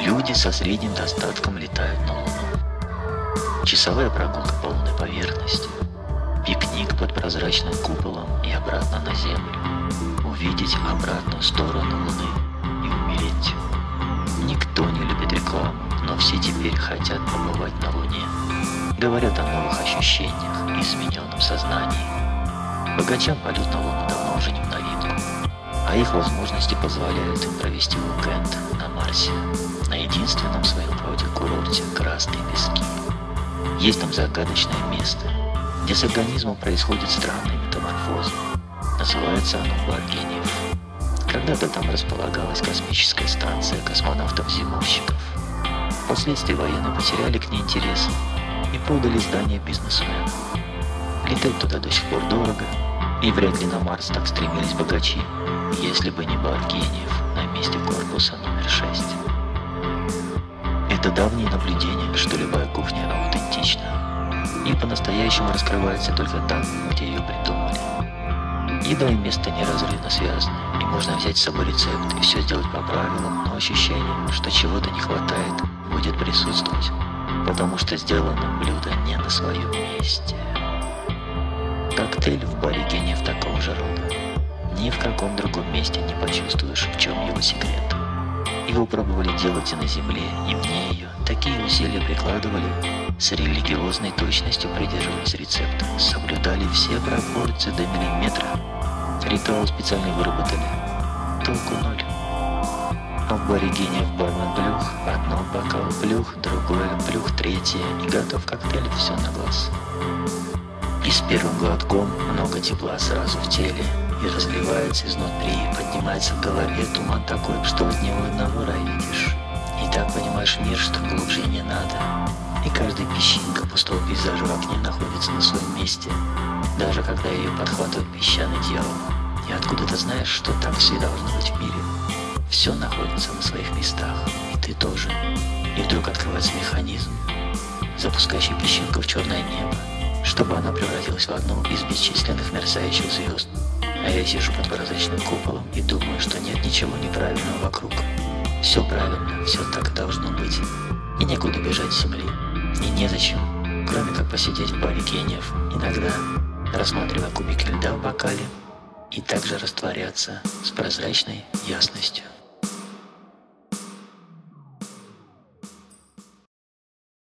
Люди со средним достатком летают на Луну. Часовая прогулка по лунной поверхности. Пикник под прозрачным куполом и обратно на Землю. Увидеть обратную сторону Луны и умереть. Никто не любит рекламу, но все теперь хотят побывать на Луне. Говорят о новых ощущениях и измененном сознании. Богачам полет на Луну давно уже не в новинку, а их возможности позволяют им провести уикенд на Марсе, единственном своем роде курорте Красные Пески. Есть там загадочное место, где с организмом происходят странные метаморфозы. Называется оно Баргениев. Когда-то там располагалась космическая станция космонавтов-зимовщиков. Впоследствии военные потеряли к ней интерес и продали здание бизнесменам. Летать туда до сих пор дорого, и вряд ли на Марс так стремились богачи, если бы не Баргениев на месте корпуса номер 6. Это давнее наблюдение, что любая кухня аутентична и по-настоящему раскрывается только там, где ее придумали. Еда и место неразрывно связаны, и можно взять с собой рецепт и все сделать по правилам, но ощущение, что чего-то не хватает, будет присутствовать, потому что сделано блюдо не на своем месте. Коктейль в баре гениев такого же рода. Ни в каком другом месте не почувствуешь, в чем его секрет. Его пробовали делать и на земле, и ее. Такие усилия прикладывали, с религиозной точностью придерживались рецепта, соблюдали все пропорции до миллиметра. Ритуал специально выработали. Толку ноль. А в бармен плюх, одно бокал плюх, другое плюх, третье, и готов коктейль, все на глаз. И с первым глотком много тепла сразу в теле, и разливается изнутри, поднимается в голове туман такой, что от него одного рай видишь. Так понимаешь мир, что глубже не надо. И каждая песчинка пустого пейзажа в окне находится на своем месте, даже когда ее подхватывает песчаный дьявол. И откуда ты знаешь, что так все должно быть в мире? Все находится на своих местах, и ты тоже. И вдруг открывается механизм, запускающий песчинку в черное небо, чтобы она превратилась в одну из бесчисленных мерцающих звезд. А я сижу под прозрачным куполом и думаю, что нет ничего неправильного вокруг. Все правильно, все так должно быть. И некуда бежать с земли. И незачем, кроме как посидеть в баре гениев, иногда рассматривая кубики льда в бокале, и также растворяться с прозрачной ясностью.